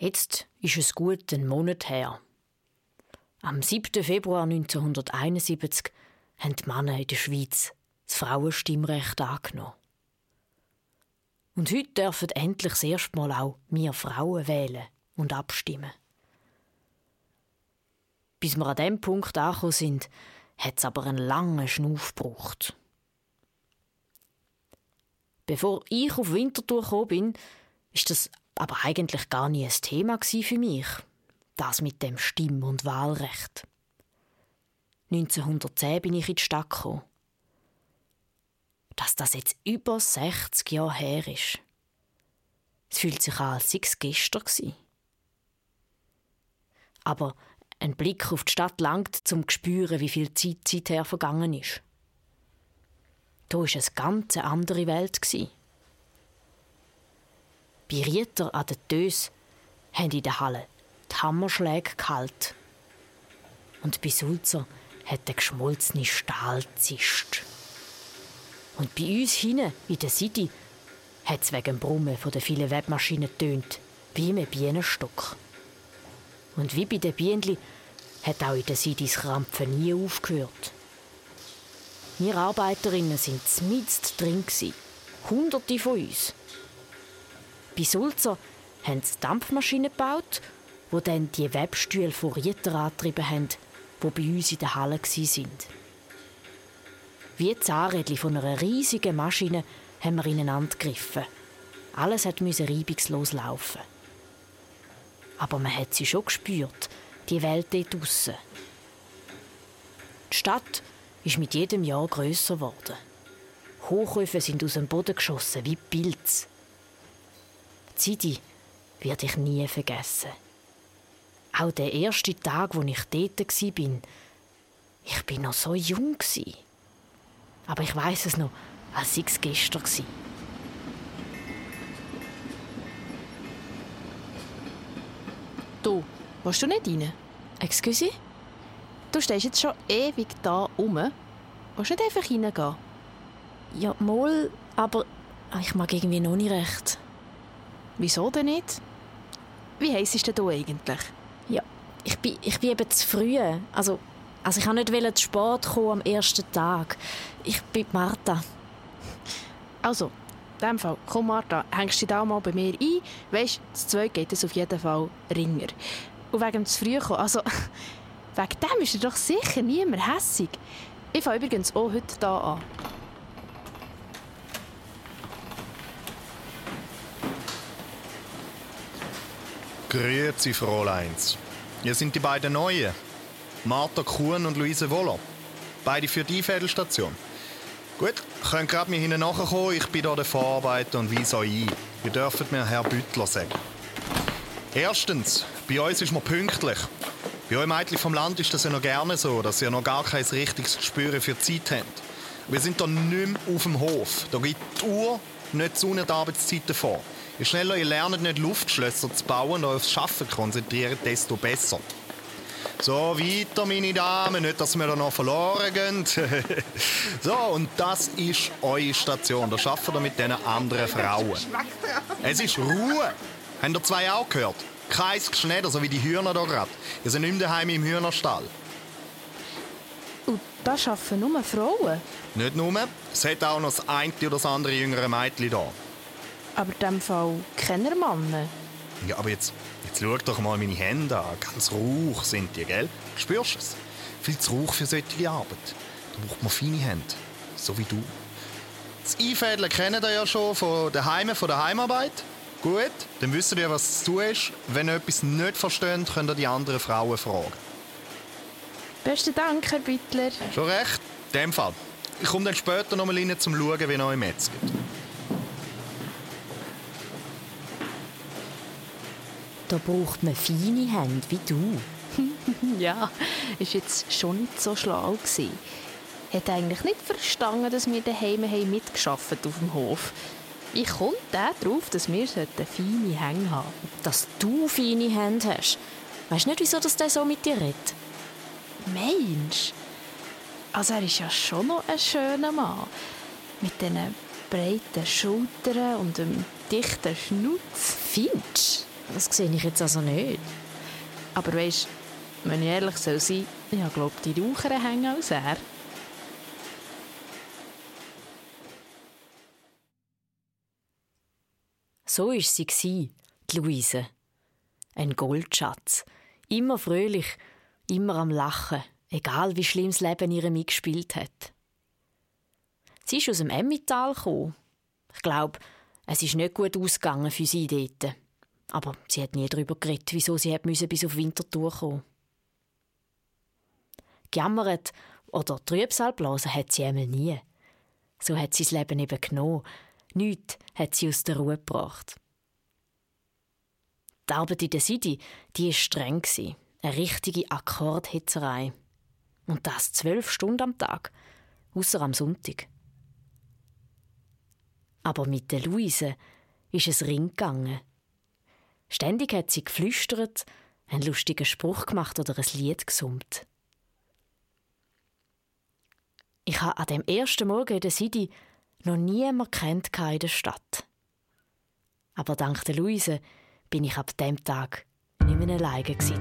Jetzt ist es gut einen Monat her. Am 7. Februar 1971 haben die Männer in der Schweiz das Frauenstimmrecht angenommen. Und heute dürfen endlich das erste Mal auch wir Frauen wählen und abstimmen. Bis wir an dem Punkt angekommen sind, hat es aber einen langen Schnuff gebraucht. Bevor ich auf Winterthur gekommen bin, ist das aber eigentlich gar nie ein Thema für mich. Das mit dem Stimm- und Wahlrecht. 1910 bin ich in die Stadt gekommen. Dass das jetzt über 60 Jahre her ist. Es fühlt sich an, als sei es gestern. Aber ein Blick auf die Stadt langt, zum zu spüren, wie viel Zeit seither vergangen ist. Da war es eine ganz andere Welt. Bei Rieter an der Tös haben in der Halle die Hammerschläge gehalten. Und bei Sulzer hat der geschmolzene Stahl zischt. Und bei uns hinten in der City hat es wegen dem Brummen den vielen Webmaschinen tönt, wie im Bienenstock. Und wie bei den Bienen hat auch in der das Krampfen nie aufgehört. Wir Arbeiterinnen sind mitten drin. Hunderte von uns. Bei Sulzer haben sie Dampfmaschinen gebaut, die dann die Webstühle von Ritter angetrieben haben, die bei uns in der Halle waren. Wie Zahnrädchen von einer riesigen Maschine haben wir ineinander gegriffen. Alles musste reibungslos laufen. Aber man hat sie schon gespürt, die Welt dort draussen. Die Stadt ist mit jedem Jahr grösser geworden. Hochhöfe sind aus dem Boden geschossen wie Pilze. Zidi werde ich nie vergessen. Auch der erste Tag, wo ich dort war, ich bin noch so jung. Aber ich weiß es noch, als sei es gestern war. Du, willst du nicht rein? Excuse? Du stehst jetzt schon ewig da rum. Willst du nicht einfach reingehen? Ja, mal, aber ich mag irgendwie noch nicht recht. Wieso denn nicht? Wie heiß ist denn du eigentlich? Ja, ich bin, ich bin eben zu früh. Also, also ich wollte nicht zu spät kommen am ersten Tag. Ich bin Martha. Also, in dem Fall, komm Martha, hängst du dich da mal bei mir ein. Weißt, das zwei geht es auf jeden Fall ringer. Und wegen dem zu früh kommen, also wegen dem ist er doch sicher niemand hässig. Ich fange übrigens auch heute hier an. Grüezi, Fräuleins. Ihr sind die beiden Neuen. Martha Kuhn und Luise Woller. Beide für die Fädelstation. Gut, könnt gerade mir hinten nachkommen. Ich bin hier der Vorarbeiter und weise euch ein. Ihr dürft mir Herr Büttler sagen. Erstens, bei uns ist man pünktlich. Bei euch Mädchen vom Land ist das ja noch gerne so, dass ihr noch gar kein richtiges Gespür für die Zeit habt. Wir sind hier nicht mehr auf dem Hof. Da gibt die Uhr nicht Sonne die Arbeitszeiten vor. Je schneller ihr lernt, nicht Luftschlösser zu bauen und euch aufs Schaffen konzentriert, desto besser. So, weiter, meine Damen, nicht, dass wir da noch verloren gehen. so, und das ist eure Station. Da arbeitet ihr mit diesen anderen Frauen. Es ist Ruhe. Habt ihr zwei auch gehört? Kein Geschneider, so wie die Hühner hier gerade. Ihr seid nicht mehr daheim im Hühnerstall. Und da arbeiten nur Frauen? Nicht nur. Es hat auch noch das eine oder das andere jüngere Mädchen hier. Aber in diesem Fall keine Männer. Ja, aber jetzt, jetzt schau doch mal meine Hände an. Ganz rauch sind die, gell? Spürst du es? Viel zu rauch für solche Arbeit. Da braucht man feine Hände. So wie du. Das Einfädeln kennen ihr ja schon von der Heime, von der Heimarbeit. Gut, dann wisst ihr, was zu tun ist. Wenn ihr etwas nicht versteht, könnt ihr die anderen Frauen fragen. Besten Dank, Herr Büttler. Schon recht? In dem Fall. Ich komme dann später noch mal rein, um zu schauen, wie euch Metz geht. Da braucht man feine Hände wie du. ja, ist jetzt schon nicht so schlau gewesen. Hat eigentlich nicht verstanden, dass wir daheim haben mitgeschafft auf dem Hof. Wie kommt der darauf, dass wir feine Hände haben Dass du feine Hände hast? Weißt du nicht, wieso das der so mit dir redet? Mensch, also er ist ja schon noch ein schöner Mann. Mit diesen breiten Schultern und einem dichten Schnutz. Findest Das sehe ich jetzt also nicht. Aber weisst, wenn ich ehrlich soll sein, ich glaube, die Raucher hängen auch sehr. So war sie, die Luise. Ein Goldschatz. Immer fröhlich, immer am Lachen, egal wie schlimm das Leben ihr mitgespielt hat. Sie ist aus dem gekommen. Ich glaube, es ist nicht gut ausgegangen für sie dort. Aber sie hat nie darüber geredet, wieso sie hat bis auf Winterthur kommen Gejammert oder Trübsal blasen hat sie einmal nie. So hat sie das Leben eben genommen. Nichts hat sie aus der Ruhe gebracht. Die Arbeit in der City, die war streng. Eine richtige Akkordhitzerei. Und das zwölf Stunden am Tag, außer am Sonntag. Aber mit der Luise ist es ring gegangen. Ständig hat sie geflüstert, einen lustigen Spruch gemacht oder ein Lied gesummt. Ich habe an dem ersten Morgen in der City noch niemand kennt in der Stadt. Aber dank der Luise bin ich ab dem Tag nicht mehr alleine zu.